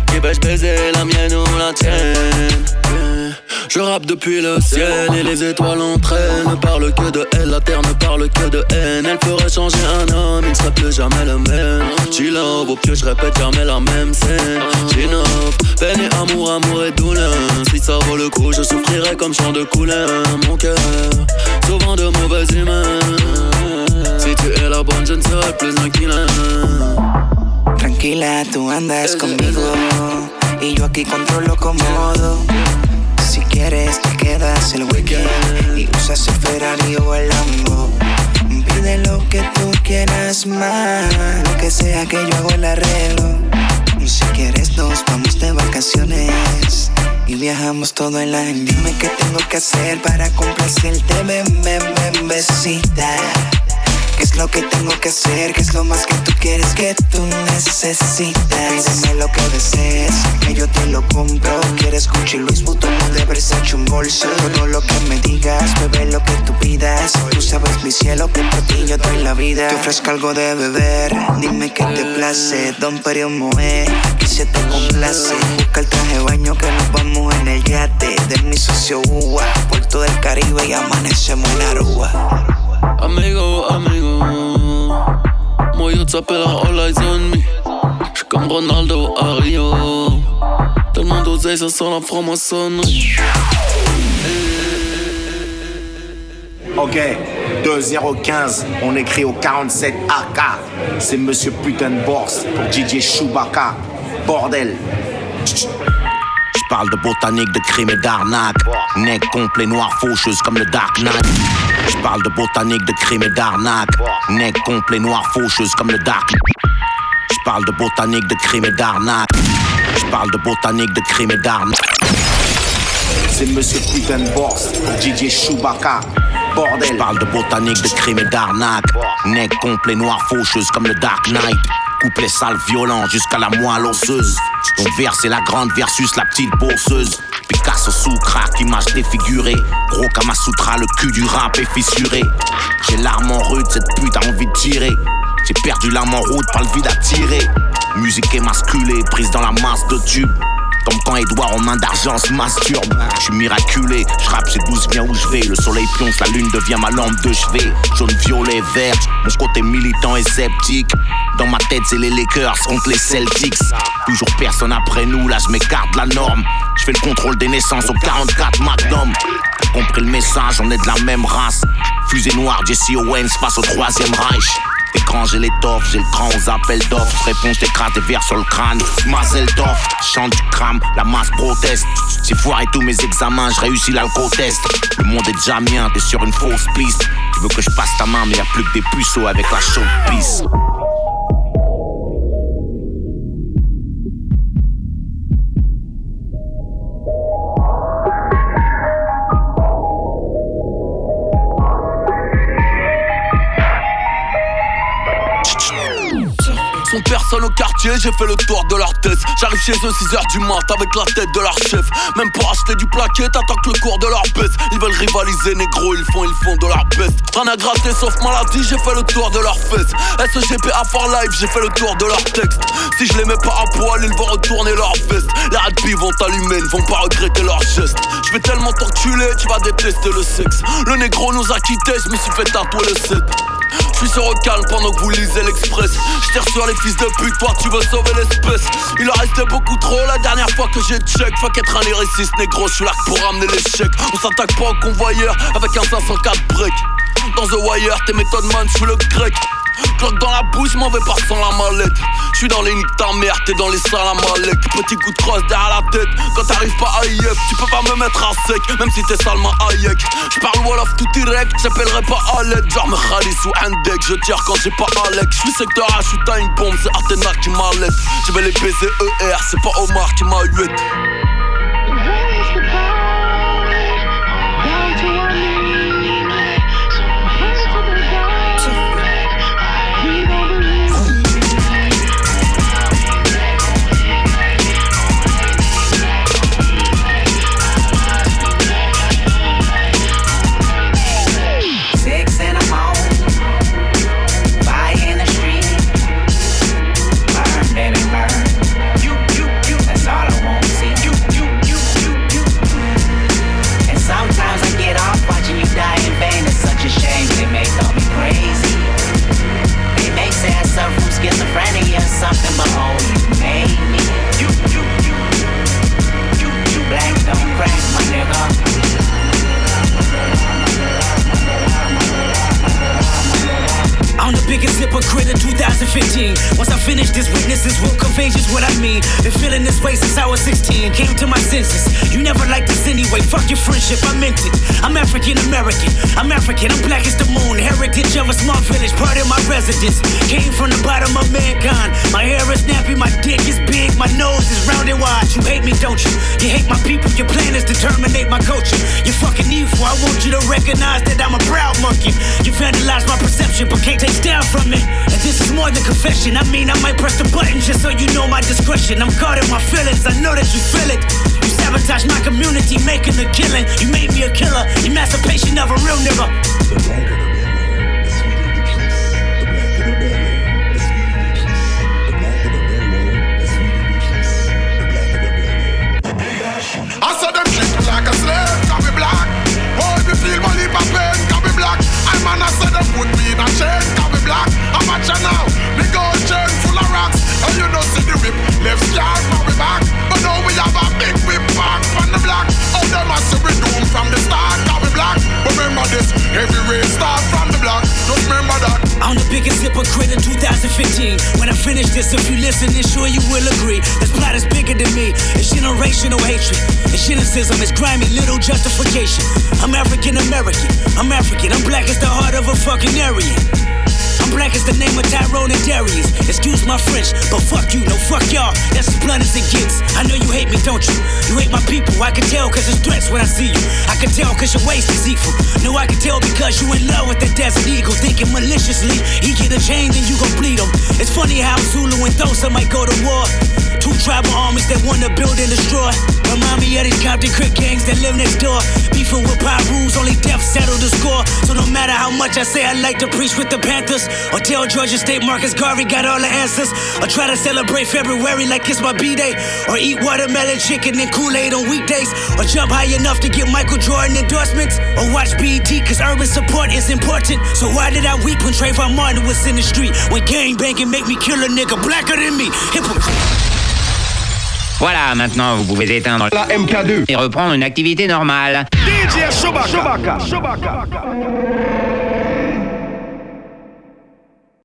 Qui vais-je baiser, la mienne ou la tienne. Je rappe depuis le ciel et les étoiles entraînent. Ne parle que de elle, la terre ne parle que de haine. Elle ferait changer un homme, il ne serait plus jamais le même. Chill love, au pied je répète jamais la même scène. J'innove, peine et amour, amour et douleur. Si ça vaut le coup, je souffrirai comme chant de couleur. Mon cœur, souvent de mauvaises humeurs. Si tu es la bonne, je ne serai plus inquiet
Tranquila, tú andas conmigo Y yo aquí controlo cómodo Si quieres te quedas el weekend y usas el Ferrari o el Lambo. Pide lo que tú quieras más, lo que sea que yo hago el arreglo. Y si quieres nos vamos de vacaciones y viajamos todo el año. Dime qué tengo que hacer para complacerte, bebé, bebecita. ¿Qué es lo que tengo que hacer? ¿Qué es lo más que tú quieres que tú necesitas? Pídeme lo que desees, que yo te lo compro. ¿Quieres Gucci, Luis Vuitton de Versace un bolso? Todo lo que me digas, bebé, lo que tú pidas. Tú sabes, mi cielo, que por ti yo doy la vida. Te ofrezco algo de beber, dime qué te place. Don Perio Moe, que se te complace. Busca el traje baño que nos vamos en el yate. De mi socio Uwa, puerto del Caribe y amanecemos en Aruba.
Amigo, amigo, moi yo t'appelle all eyes on me. J'suis comme Ronaldo à Rio. Tellement d'oseille, ça sent la franc-maçonnerie.
Ok, 2015, on écrit au 47 AK. C'est Monsieur Putain de Bourse pour DJ Chewbacca. Bordel.
J'parle de botanique, de crime et d'arnaque. Nec complet, noir, faucheuse comme le Dark Knight. J'parle de botanique, de crime et d'arnaque. Nec complet, noir, faucheuse comme le Dark J'parle de botanique, de crime et d'arnaque. J'parle de botanique, de crime et d'arnaque.
C'est Monsieur Putain pour DJ Chewbacca. Bordel.
J'parle de botanique, de crime et d'arnaque. Nec complet, noir, faucheuse comme le Dark Knight. Couplet sale, violent jusqu'à la moelle osseuse. Ton vers c'est la grande versus la petite bourseuse. Picasso sous crack, image défigurée. Gros Kamasutra, le cul du rap est fissuré. J'ai l'arme en rude, cette pute a envie de tirer. J'ai perdu l'âme en route, pas le vide à tirer. Musique émasculée, prise dans la masse de tubes. Comme quand Edouard en main d'argent se masturbe. Je suis miraculé, je rappe, j'ai 12 bien où je vais. Le soleil pionce, la lune devient ma lampe de chevet. Jaune, violet, vert, mon côté militant et sceptique. Dans ma tête, c'est les Lakers contre les Celtics. Toujours personne après nous, là je m'écarte la norme. Je fais le contrôle des naissances au 44 Magnum. Compris le message, on est de la même race. Fusée noire, Jesse Owens face au troisième Reich. Écran, j'ai l'étoffe, j'ai le cran aux appels d'offres. Réponse, t'écrases des verres sur le crâne. Mazel d'off, chante du crame, la masse proteste. J'ai foiré tous mes examens, je réussis l'alco-test. Le monde est déjà mien, t'es sur une fausse piste. Tu veux que je passe ta main, mais y a plus que des puceaux avec la chaude piste.
J'ai fait le tour de leur tête. J'arrive chez eux 6h du mat avec la tête de leur chef. Même pour acheter du plaquet, t'attends le cours de leur baisse. Ils veulent rivaliser, négro, ils font, ils font de leur best. Rien à gratter sauf maladie, j'ai fait le tour de leur fesses. SGPA for life, j'ai fait le tour de leur texte. Si je les mets pas à poil, ils vont retourner leur veste. Les radis vont t'allumer, ne vont pas regretter leurs gestes. Je vais tellement t'enculer, tu vas détester le sexe. Le négro nous a quittés, je me suis fait tatouer le 7. Suis sur le calme pendant que vous lisez l'Express. Je sur les fils de pute, toi tu veux sauver l'espèce. Il en restait beaucoup trop la dernière fois que j'ai check. Faut qu'être un lyriciste négro, je suis là pour ramener l'échec. On s'attaque pas au convoyeur avec un 504 break. Dans The Wire, tes méthodes man, je suis le grec. Cloque dans la bouche, m'en vais pas sans la mallette. Je suis dans les niques ta mère, t'es dans les salles à Malek. Petit coup de crosse derrière la tête. Quand t'arrives pas à IF, tu peux pas me mettre à sec, même si t'es salement Hayek. J'parle Wolof tout direct, j'appellerai pas l'aide. Genre me Khalis ou un deck, je tire quand j'ai pas Alex. J'suis secteur H, j'suis une bombe, c'est Athéna qui m'allaite. J'vais les baiser ER, c'est pas Omar qui m'a huette.
2015. Once I finish this, witnesses will contagious what I mean. Been feeling this way since I was 16. Came to my senses. You never liked this anyway. Fuck your friendship, I meant it. I'm African American. I'm African. I'm black as the moon. Heritage of a small village, part of my residence. Came from the bottom of mankind. My hair is nappy, my dick is big, my nose is round and wide. You hate me, don't you? You hate my people. Your plan is to terminate my culture. You're fucking evil. I want you to recognize that I'm a proud monkey. You vandalize my perception, but can't take down from it. And this is more than confession. I mean, I might press the button just so you know my discretion. I'm in my feelings. I know that you feel it. You sabotage my community, making a killing. You made me a killer. Emancipation of a real nigga.
I saw them treat me like a slave, got me black. Boy, me feel my lip of pain, got me black. I man, I said them put me in a chain, me black. I'm a now, me gold chain full of rocks. And you don't see the whip, left scar for me back. But now we have a big whip back from the block. Oh, them I say we doom from the start, got me black. But remember this, every race start from the block. Just remember that.
I'm the biggest hypocrite in 2015. When I finish this, if you listen, then sure you will agree. This plot is bigger than me. It's generational hatred. It's cynicism. It's grimy, little justification. I'm African American. I'm African. I'm black as the heart of a fucking Aryan. Black as the name of Tyrone and Darius. Excuse my French, but fuck you, no fuck y'all. That's as blunt as it gets. I know you hate me, don't you? You hate my people. I can tell cause it's threats when I see you. I can tell cause your waist is evil. No, I can tell because you in love with the desert eagle. Thinking maliciously, he get a chain, then you gon' bleed him. It's funny how Zulu and Xhosa might go to war. Two tribal armies that wanna build and destroy. Remind me of these Compton Crip gangs that live next door. Beefing with rules, only death settle the score. So no matter how much I say I like to preach with the Panthers, or tell Georgia State Marcus Garvey got all the answers, or try to celebrate February like it's my B-Day, or eat watermelon chicken and Kool-Aid on weekdays, or jump high enough to get Michael Jordan endorsements, or watch BET cause urban support is important. So why did I weep when Trayvon Martin was in the street? When gang banging make me kill a nigga blacker than me. Hypocrite.
Voilà, maintenant vous pouvez éteindre la MK2 et reprendre une activité normale.
DJ Chewbacca. Chewbacca. Chewbacca.